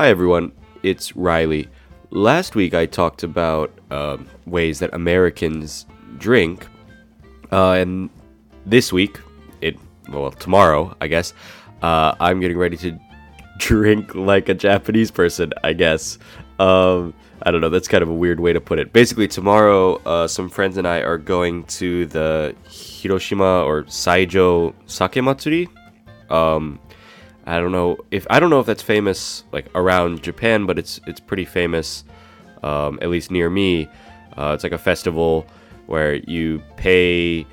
Hi, everyone. It's Reilly. Last week I talked about uh, ways that Americans drink, uh, and this week, it well tomorrow, I guess, uh, I'm getting ready to drink like a Japanese person. I guess. Um, I don't know. That's kind of a weird way to put it. Basically, tomorrow, uh, some friends and I are going to the Hiroshima or Saijo Sake Matsuri. Um, I don't know if I don't know if that's famous like around Japan, but it's it's pretty famous, um, at least near me. Uh, it's like a festival where you pay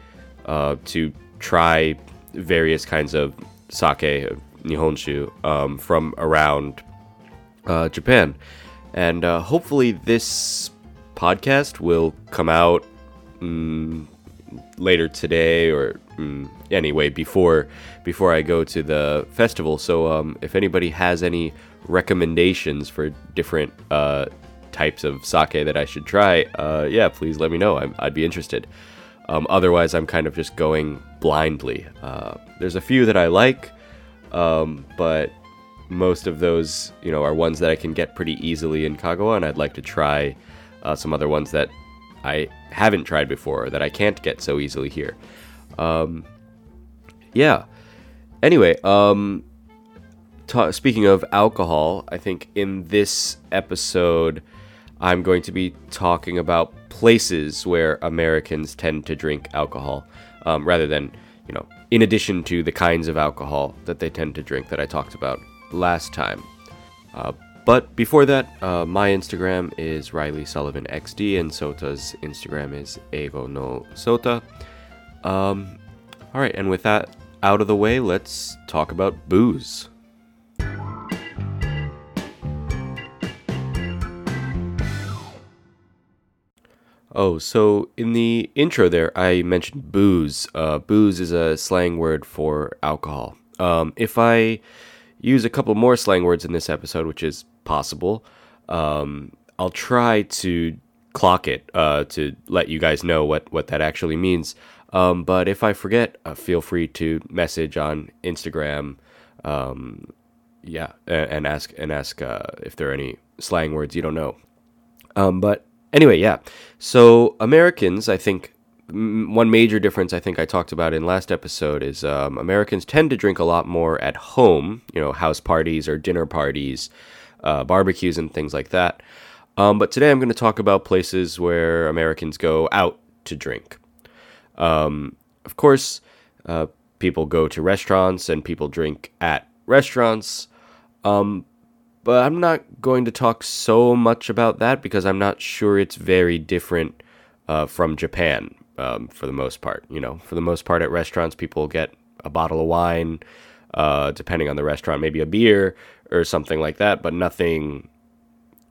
uh, to try various kinds of sake, nihonshu, um, from around uh, Japan, and uh, hopefully this podcast will come out mm, later today or mm, anyway before before I go to the festival. So um, if anybody has any recommendations for different uh, types of sake that I should try, uh, yeah, please let me know. i would be interested. Um, otherwise, I'm kind of just going blindly. Uh, there's a few that I like, um, but most of those, you know, are ones that I can get pretty easily in Kagawa, and I'd like to try uh, some other ones that I haven't tried before that I can't get so easily here. Um, yeah. Anyway, um, ta- speaking of alcohol, I think in this episode, I'm going to be talking about places where Americans tend to drink alcohol, um, rather than, you know, in addition to the kinds of alcohol that they tend to drink that I talked about last time. Uh, but before that, uh, my Instagram is Reilly Sullivan XD, and Sota's Instagram is Eigo no Sota. Um, all right, and with that out of the way, let's talk about booze. Oh, so in the intro there, I mentioned booze. Uh, booze is a slang word for alcohol. Um, if I use a couple more slang words in this episode, which is possible. Um, I'll try to clock it uh, to let you guys know what, what that actually means. Um, but if I forget, uh, feel free to message on Instagram. Um, yeah, and, and, ask and ask uh, if there are any slang words you don't know. Um, but anyway, yeah. So Americans, I think one major difference I think I talked about in last episode is um, Americans tend to drink a lot more at home, you know, house parties or dinner parties, uh, barbecues and things like that. Um, but today I'm going to talk about places where Americans go out to drink. Um, of course, uh, people go to restaurants and people drink at restaurants. Um, but I'm not going to talk so much about that because I'm not sure it's very different uh, from Japan um, for the most part. You know, for the most part at restaurants, people get a bottle of wine, uh, depending on the restaurant, maybe a beer or something like that, but nothing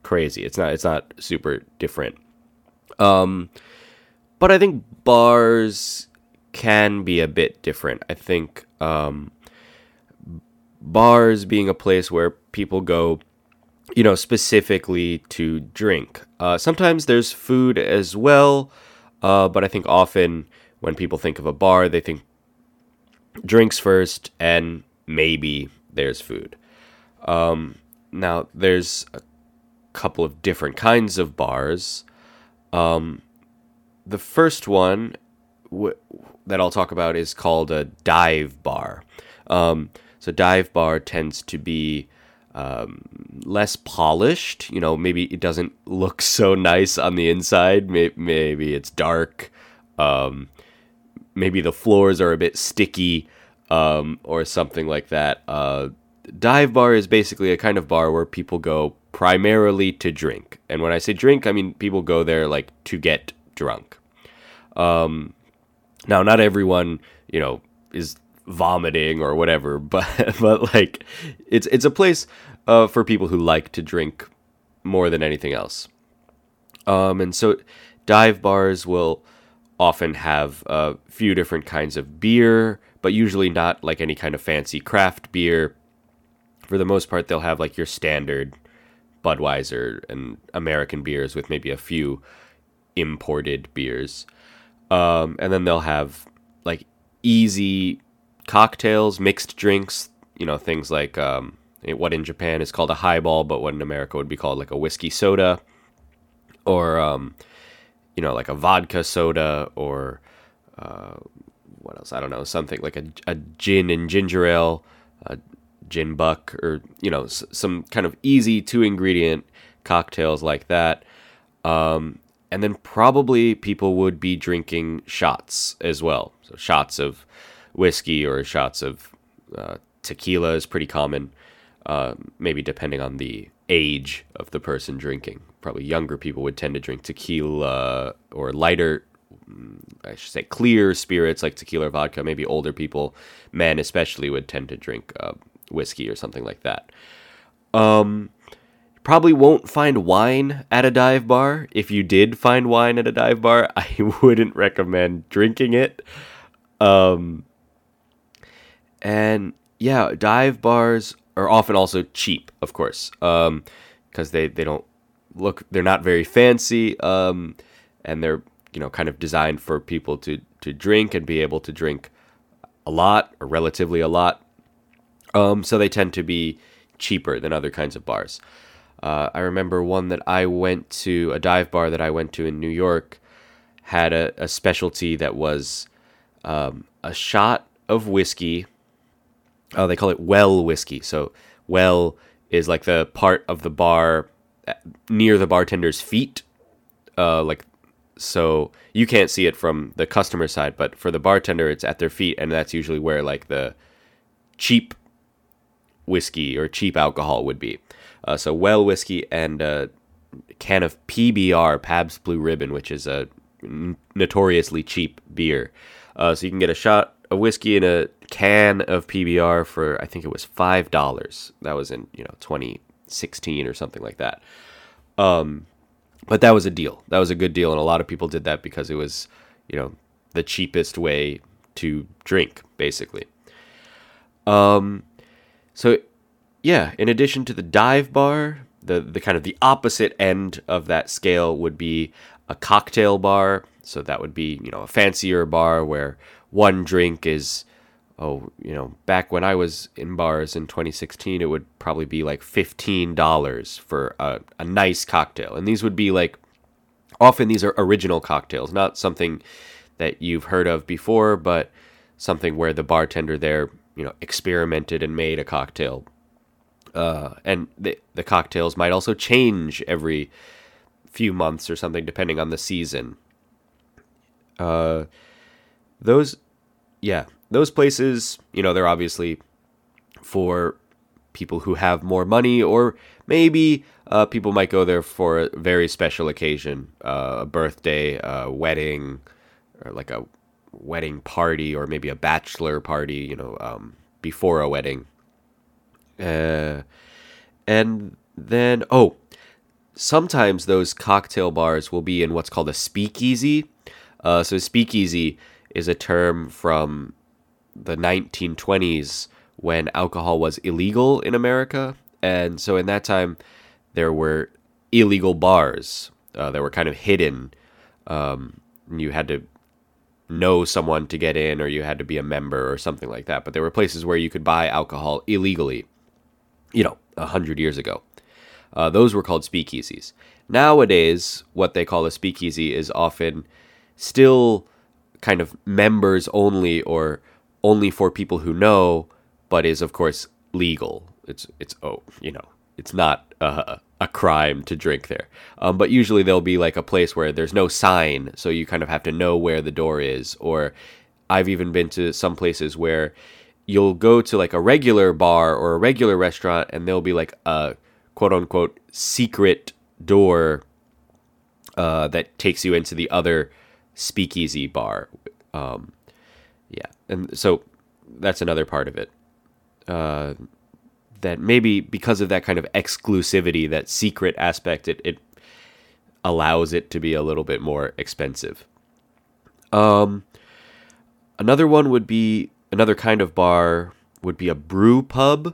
crazy. It's not it's not super different. Um, but I think bars can be a bit different. I think um, bars being a place where people go, you know, specifically to drink. Uh, sometimes there's food as well. Uh, but I think often when people think of a bar, they think drinks first and maybe there's food. Um, now, there's a couple of different kinds of bars. Um, the first one w- that I'll talk about is called a dive bar. Um, so, dive bar tends to be um, less polished. You know, maybe it doesn't look so nice on the inside. Maybe, it's dark. Um, maybe the floors are a bit sticky um, or something like that. Uh, dive bar is basically a kind of bar where people go primarily to drink. And when I say drink, I mean people go there like to get drunk. Um, now, not everyone, you know, is vomiting or whatever, but but like it's it's a place uh, for people who like to drink more than anything else. Um, and so dive bars will often have a few different kinds of beer, but usually not like any kind of fancy craft beer. For the most part, they'll have like your standard Budweiser and American beers with maybe a few imported beers. Um, and then they'll have like easy cocktails, mixed drinks, you know, things like um, what in Japan is called a highball, but what in America would be called like a whiskey soda, or um, you know, like a vodka soda, or uh, what else? I don't know, something like a, a gin and ginger ale, a gin buck, or you know, s- some kind of easy two ingredient cocktails like that. Um, and then probably people would be drinking shots as well. So shots of whiskey or shots of uh, tequila is pretty common. Uh, maybe depending on the age of the person drinking. Probably younger people would tend to drink tequila or lighter, mm, I should say, clear spirits like tequila or vodka. Maybe older people, men especially, would tend to drink uh, whiskey or something like that. Um, probably won't find wine at a dive bar. If you did find wine at a dive bar, I wouldn't recommend drinking it. Um, and yeah, dive bars are often also cheap, of course, because um, they they don't look they're not very fancy, um, and they're you know kind of designed for people to to drink and be able to drink a lot or relatively a lot. Um, so they tend to be cheaper than other kinds of bars. Uh, I remember one that I went to, a dive bar that I went to in New York, had a, a specialty that was um, a shot of whiskey. Oh, they call it well whiskey. So, well is like the part of the bar uh, near the bartender's feet. Uh, like, so you can't see it from the customer side, but for the bartender, it's at their feet, and that's usually where like the cheap whiskey or cheap alcohol would be. Uh, so well whiskey and a can of PBR, Pabst Blue Ribbon, which is a notoriously cheap beer. Uh, so you can get a shot of whiskey and a can of PBR for I think it was five dollars. That was in you know 2016 or something like that. Um, but that was a deal. That was a good deal, and a lot of people did that because it was you know the cheapest way to drink, basically. Um, so yeah, in addition to the dive bar, the the kind of the opposite end of that scale would be a cocktail bar. So that would be, you know, a fancier bar where one drink is oh, you know, back when I was in bars in 2016, it would probably be like $15 for a, a nice cocktail. And these would be like often these are original cocktails, not something that you've heard of before, but something where the bartender there, you know, experimented and made a cocktail uh, and the the cocktails might also change every few months or something depending on the season. Uh, those, yeah, those places, you know, they're obviously for people who have more money, or maybe uh, people might go there for a very special occasion, uh, a birthday, a wedding, or like a wedding party, or maybe a bachelor party, you know, um, before a wedding. Uh, and then, oh, sometimes those cocktail bars will be in what's called a speakeasy. Uh, so, speakeasy is a term from the 1920s when alcohol was illegal in America. And so, in that time, there were illegal bars uh, that were kind of hidden. Um, you had to know someone to get in, or you had to be a member, or something like that. But there were places where you could buy alcohol illegally you know, a hundred years ago. Uh, those were called speakeasies. Nowadays, what they call a speakeasy is often still kind of members only or only for people who know, but is of course legal. It's it's oh you know it's not a, a crime to drink there. Um, but usually there'll be like a place where there's no sign, so you kind of have to know where the door is. Or I've even been to some places where you'll go to like a regular bar or a regular restaurant and there'll be like a quote unquote secret door uh, that takes you into the other speakeasy bar. Um, and so that's another part of it. Uh, that maybe because of that kind of exclusivity, that secret aspect, it, it allows it to be a little bit more expensive. Um, another one would be another kind of bar would be a brew pub,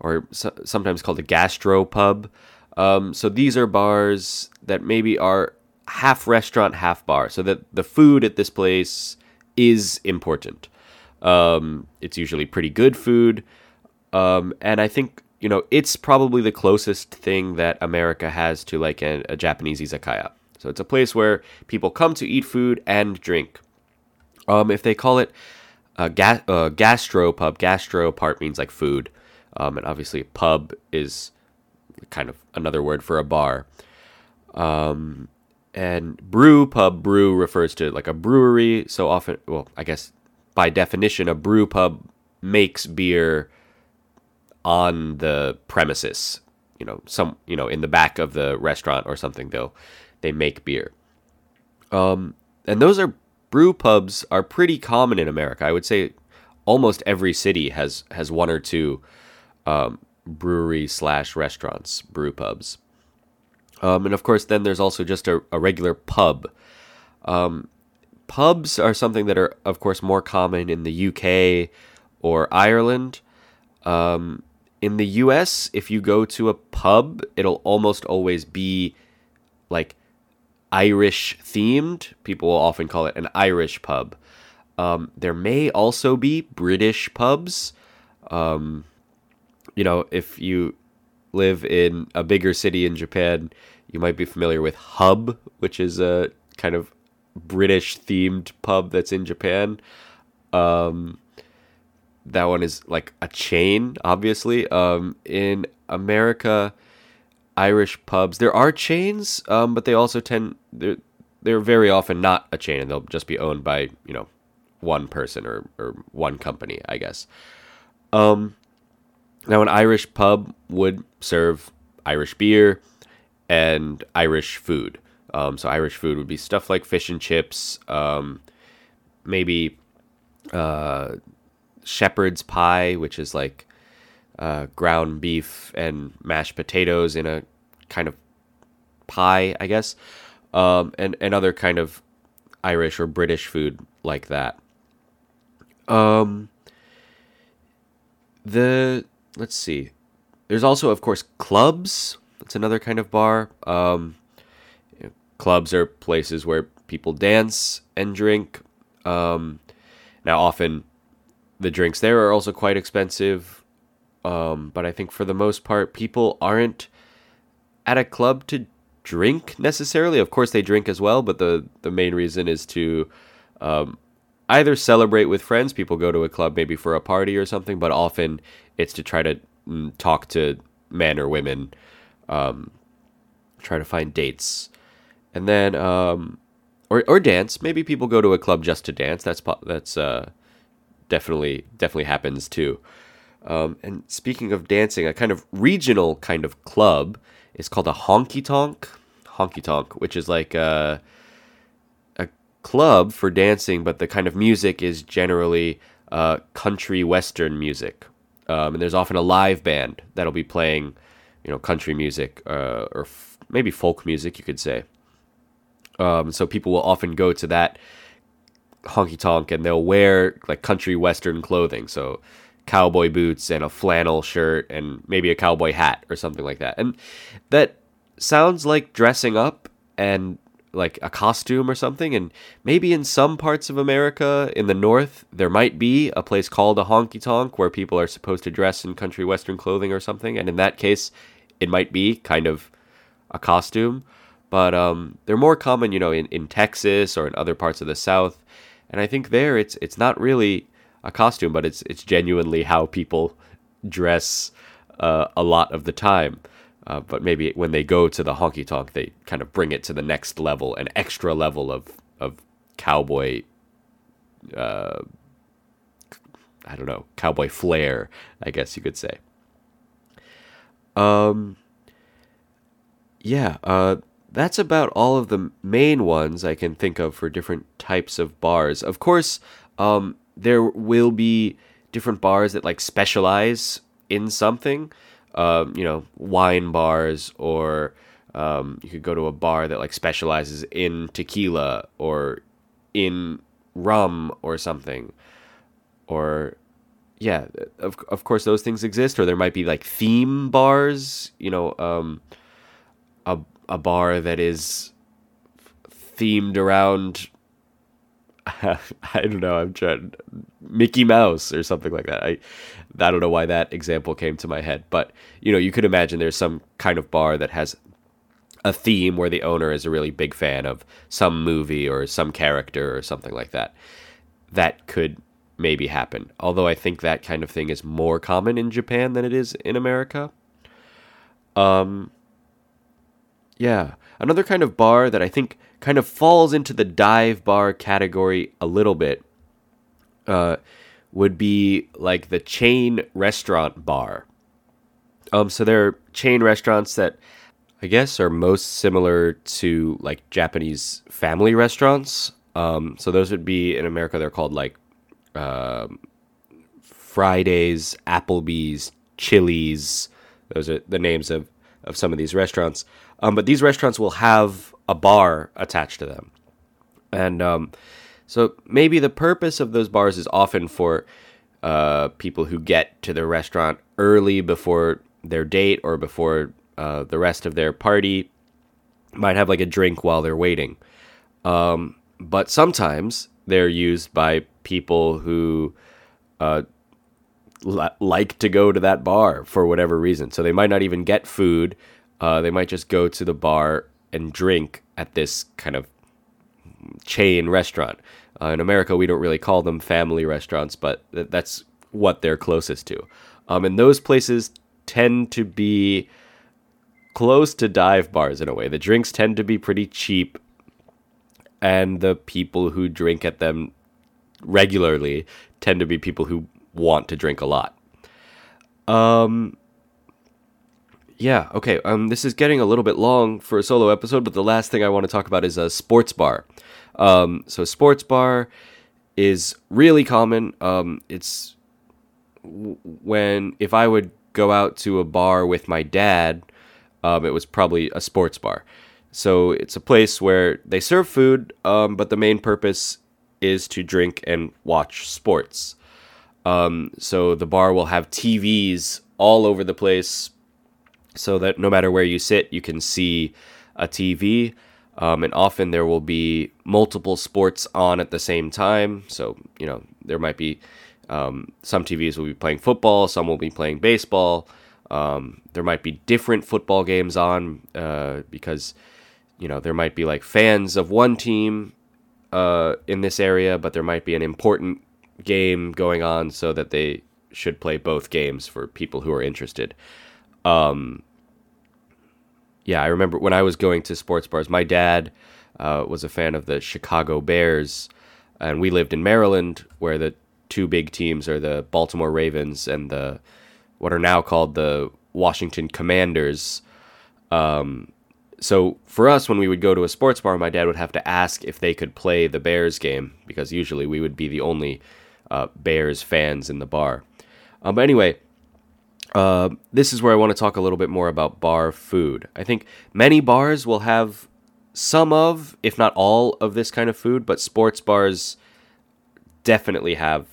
or so, sometimes called a gastro pub. Um, so these are bars that maybe are half restaurant, half bar, so that the food at this place is important. Um, it's usually pretty good food, um, and I think you know, it's probably the closest thing that America has to like a, a Japanese izakaya. So it's a place where people come to eat food and drink. Um, if they call it a ga- uh, gastro pub, gastro part means like food, um, and obviously pub is kind of another word for a bar. Um, and brew pub brew refers to like a brewery. So often, well, I guess by definition, a brew pub makes beer on the premises. You know, some you know in the back of the restaurant or something. They'll they make beer. Um, and those are brew pubs are pretty common in America. I would say almost every city has has one or two um, brewery slash restaurants, brew pubs. Um, and of course, then there's also just a, a regular pub. Um, pubs are something that are, of course, more common in the UK or Ireland. Um, in the US, if you go to a pub, it'll almost always be like Irish themed. People will often call it an Irish pub. Um, there may also be British pubs. Um, you know, if you live in a bigger city in Japan, you might be familiar with Hub, which is a kind of British themed pub that's in Japan. Um, that one is like a chain, obviously. Um, in America, Irish pubs, there are chains, um, but they also tend they're they're very often not a chain, and they'll just be owned by you know one person or or one company, I guess. Um, now, an Irish pub would serve Irish beer and Irish food. Um, so Irish food would be stuff like fish and chips, um, maybe uh, shepherd's pie, which is like uh, ground beef and mashed potatoes in a kind of pie, I guess, um, and and other kind of Irish or British food like that. Um, the let's see, there's also of course clubs. That's another kind of bar. Um, clubs are places where people dance and drink. Um, now, often the drinks there are also quite expensive. Um, but I think for the most part, people aren't at a club to drink necessarily. Of course, they drink as well, but the the main reason is to um, either celebrate with friends. People go to a club maybe for a party or something, but often it's to try to mm, talk to men or women, um, try to find dates, and then um, or or dance. Maybe people go to a club just to dance. That's that's uh, definitely definitely happens too. Um, and speaking of dancing, a kind of regional kind of club is called a honky tonk. Honky tonk, which is like a, a club for dancing, but the kind of music is generally uh, country western music. Um, and there's often a live band that'll be playing, you know, country music uh, or f- maybe folk music, you could say. Um, so people will often go to that honky tonk and they'll wear like country western clothing. So cowboy boots and a flannel shirt and maybe a cowboy hat or something like that. And that sounds like dressing up and like a costume or something. And maybe in some parts of America, in the North, there might be a place called a honky tonk where people are supposed to dress in country western clothing or something. And in that case, it might be kind of a costume. But um, they're more common, you know, in, in Texas or in other parts of the South. And I think there it's it's not really a costume, but it's it's genuinely how people dress uh, a lot of the time. Uh, but maybe when they go to the honky tonk, they kind of bring it to the next level, an extra level of of cowboy. Uh, I don't know, cowboy flair, I guess you could say. Um. Yeah. Uh that's about all of the main ones I can think of for different types of bars. Of course, um, there will be different bars that like specialize in something. Um, you know, wine bars, or um, you could go to a bar that like specializes in tequila or in rum or something. Or, yeah, of of course those things exist. Or there might be like theme bars. You know, um, a a bar that is themed around I don't know. I'm trying Mickey Mouse or something like that. I I don't know why that example came to my head, but you know, you could imagine there's some kind of bar that has a theme where the owner is a really big fan of some movie or some character or something like that. That could maybe happen. Although I think that kind of thing is more common in Japan than it is in America. Um yeah, another kind of bar that I think kind of falls into the dive bar category a little bit uh, would be like the chain restaurant bar. Um, so there are chain restaurants that I guess are most similar to like Japanese family restaurants. Um, so those would be in America. They're called like um, Fridays, Applebee's, Chili's. Those are the names of of some of these restaurants. Um, but these restaurants will have a bar attached to them. And um, so maybe the purpose of those bars is often for uh, people who get to the restaurant early before their date or before uh, the rest of their party, might have like a drink while they're waiting. Um, but sometimes they're used by people who uh, like to go to that bar for whatever reason. So they might not even get food. Uh, they might just go to the bar and drink at this kind of chain restaurant. Uh, in America, we don't really call them family restaurants, but th- that's what they're closest to. Um, and those places tend to be close to dive bars in a way. The drinks tend to be pretty cheap, and the people who drink at them regularly tend to be people who want to drink a lot. Um, yeah, okay. Um, this is getting a little bit long for a solo episode, but the last thing I want to talk about is a sports bar. Um, so sports bar is really common. Um, it's when if I would go out to a bar with my dad, um, it was probably a sports bar. So it's a place where they serve food, um, but the main purpose is to drink and watch sports. Um, so the bar will have TVs all over the place so that no matter where you sit, you can see a TV. Um, and often there will be multiple sports on at the same time. So, you know, there might be um, some TVs will be playing football, some will be playing baseball. Um, there might be different football games on uh, because, you know, there might be like fans of one team uh, in this area, but there might be an important game going on so that they should play both games for people who are interested. Um, yeah, I remember when I was going to sports bars, my dad uh, was a fan of the Chicago Bears, and we lived in Maryland, where the two big teams are the Baltimore Ravens and the what are now called the Washington Commanders. Um, so for us, when we would go to a sports bar, my dad would have to ask if they could play the Bears game because usually we would be the only uh, Bears fans in the bar. Um, but anyway, uh, this is where I want to talk a little bit more about bar food. I think many bars will have some of, if not all, of this kind of food, but sports bars definitely have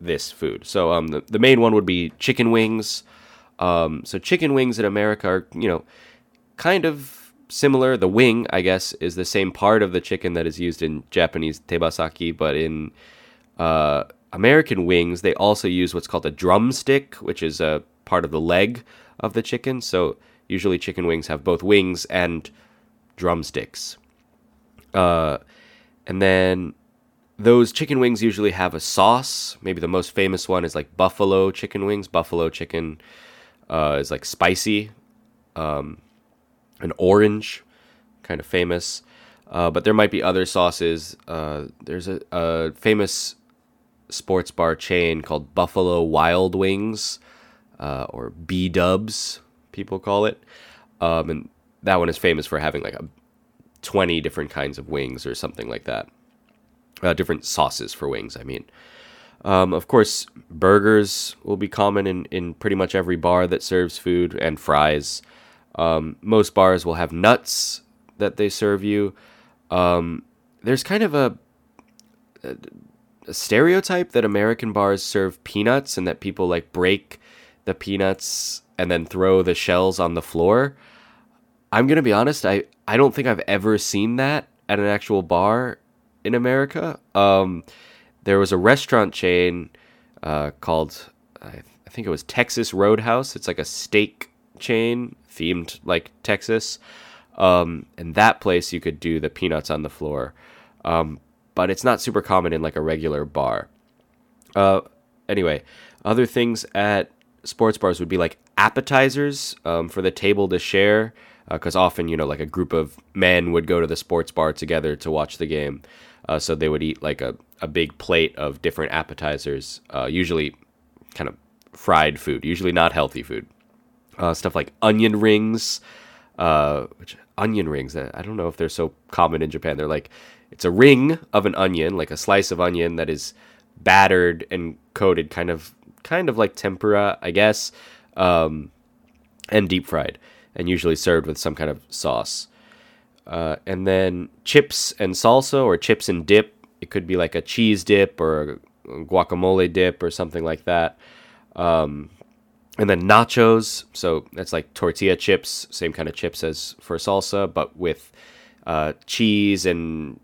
this food. So um, the, the main one would be chicken wings. Um, so chicken wings in America are, you know, kind of similar. The wing, I guess, is the same part of the chicken that is used in Japanese tebasaki, but in uh, American wings, they also use what's called a drumstick, which is a part of the leg of the chicken. So usually chicken wings have both wings and drumsticks. Uh, and then those chicken wings usually have a sauce. Maybe the most famous one is like buffalo chicken wings. Buffalo chicken uh, is like spicy, um, an orange, kind of famous. Uh, but there might be other sauces. Uh, there's a, a famous sports bar chain called Buffalo Wild Wings, uh, or B Dubs, people call it. Um, and that one is famous for having like a 20 different kinds of wings or something like that. Uh, different sauces for wings, I mean. Um, of course, burgers will be common in, in pretty much every bar that serves food, and fries. Um, most bars will have nuts that they serve you. Um, there's kind of a, a stereotype that American bars serve peanuts and that people like break the peanuts and then throw the shells on the floor. I'm gonna be honest, I, I don't think I've ever seen that at an actual bar. in America. Um, there was a restaurant chain uh, called, I, I think it was Texas Roadhouse. It's like a steak chain themed like Texas. Um, and that place you could do the peanuts on the floor. Um, but it's not super common in like a regular bar. Uh, anyway, other things at sports bars would be like appetizers um, for the table to share because uh, often you know like a group of men would go to the sports bar together to watch the game. Uh, so they would eat like a, a big plate of different appetizers uh, usually kind of fried food usually not healthy food. Uh, stuff like onion rings uh, which onion rings i don't know if they're so common in japan. They're like it's a ring of an onion like a slice of onion that is battered and coated kind of kind of like tempura i guess um, and deep fried and usually served with some kind of sauce. Uh, and then chips and salsa or chips and dip. It could be like a cheese dip or a guacamole dip or something like that. Um, and then nachos. So that's like tortilla chips, same kind of chips as for salsa, but with uh, cheese and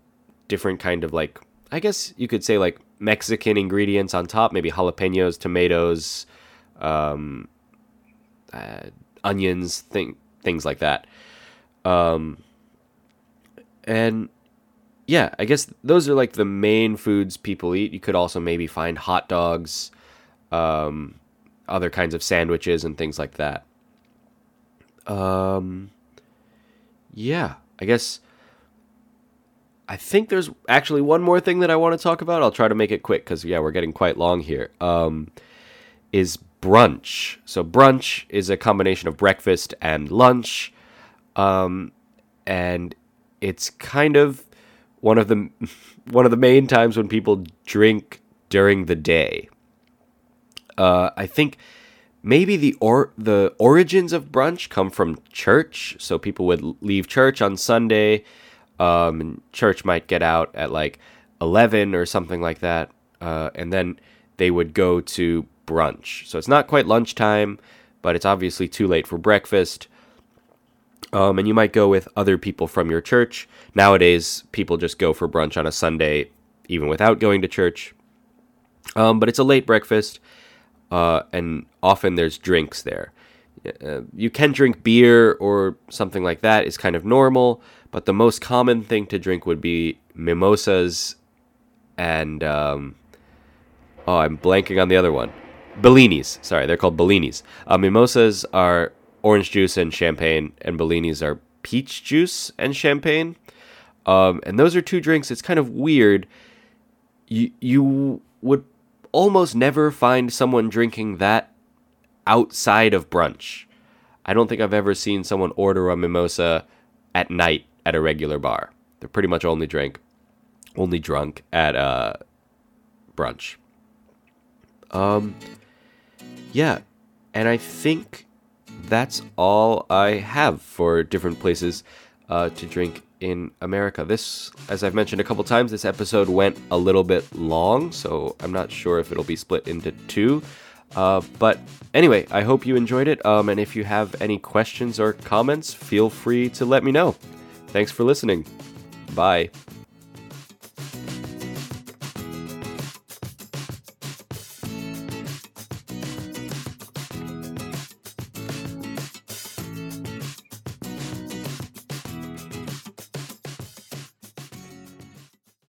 different kind of like, I guess you could say like Mexican ingredients on top, maybe jalapenos, tomatoes, um, uh, onions, thing, things like that. Um, and yeah, I guess those are like the main foods people eat. You could also maybe find hot dogs, um, other kinds of sandwiches, and things like that. Um, yeah, I guess. I think there's actually one more thing that I want to talk about. I'll try to make it quick because yeah, we're getting quite long here. Um, is brunch. So brunch is a combination of breakfast and lunch, um, and it's kind of one of the one of the main times when people drink during the day. Uh, I think maybe the or the origins of brunch come from church. So people would leave church on Sunday. Um, and church might get out at like eleven or something like that, uh, and then they would go to brunch. So it's not quite lunchtime, but it's obviously too late for breakfast. Um, and you might go with other people from your church. Nowadays, people just go for brunch on a Sunday, even without going to church. Um, but it's a late breakfast, uh, and often there's drinks there. Uh, you can drink beer or something like that, is kind of normal, but the most common thing to drink would be mimosas and. Um, oh, I'm blanking on the other one. Bellinis. Sorry, they're called Bellinis. Uh, mimosas are orange juice and champagne, and Bellinis are peach juice and champagne. Um, and those are two drinks. It's kind of weird. You you would almost never find someone drinking that outside of brunch. I don't think I've ever seen someone order a mimosa at night at a regular bar. They're pretty much only drink, only drunk at uh, brunch. Um, yeah, and I think that's all I have for different places uh, to drink in America. This, as I've mentioned a couple times, this episode went a little bit long, so I'm not sure if it'll be split into two. Uh, but anyway, I hope you enjoyed it. Um, and if you have any questions or comments, feel free to let me know. Thanks for listening. Bye.